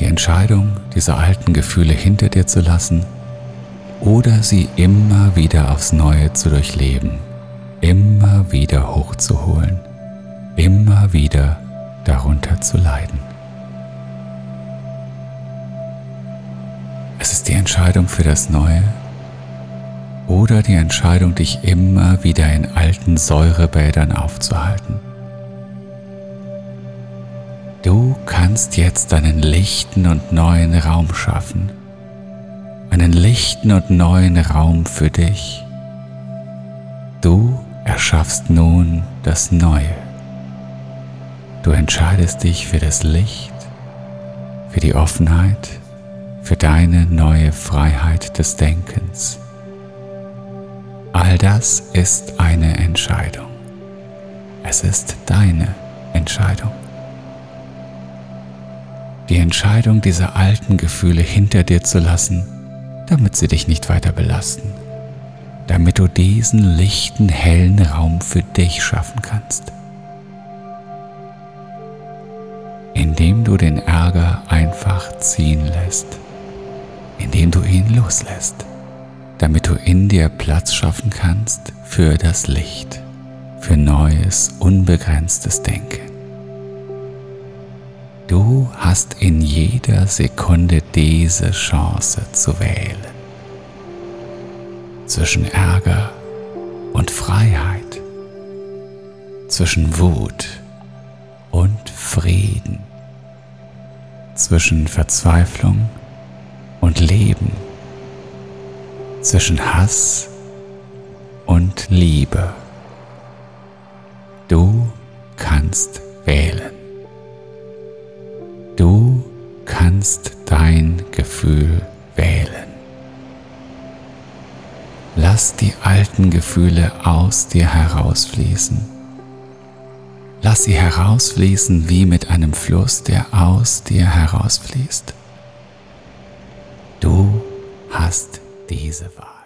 Die Entscheidung, diese alten Gefühle hinter dir zu lassen oder sie immer wieder aufs Neue zu durchleben, immer wieder hochzuholen, immer wieder darunter zu leiden. Es ist die Entscheidung für das Neue oder die Entscheidung, dich immer wieder in alten Säurebädern aufzuhalten. Du kannst jetzt einen lichten und neuen Raum schaffen. Einen lichten und neuen Raum für dich. Du erschaffst nun das Neue. Du entscheidest dich für das Licht, für die Offenheit, für deine neue Freiheit des Denkens. All das ist eine Entscheidung. Es ist deine Entscheidung. Die Entscheidung, diese alten Gefühle hinter dir zu lassen, damit sie dich nicht weiter belasten, damit du diesen lichten, hellen Raum für dich schaffen kannst. Indem du den Ärger einfach ziehen lässt, indem du ihn loslässt damit du in dir Platz schaffen kannst für das Licht, für neues, unbegrenztes Denken. Du hast in jeder Sekunde diese Chance zu wählen. Zwischen Ärger und Freiheit, zwischen Wut und Frieden, zwischen Verzweiflung und Leben zwischen Hass und Liebe. Du kannst wählen. Kannst dein Gefühl wählen. Lass die alten Gefühle aus dir herausfließen. Lass sie herausfließen wie mit einem Fluss, der aus dir herausfließt. Du hast diese Wahl.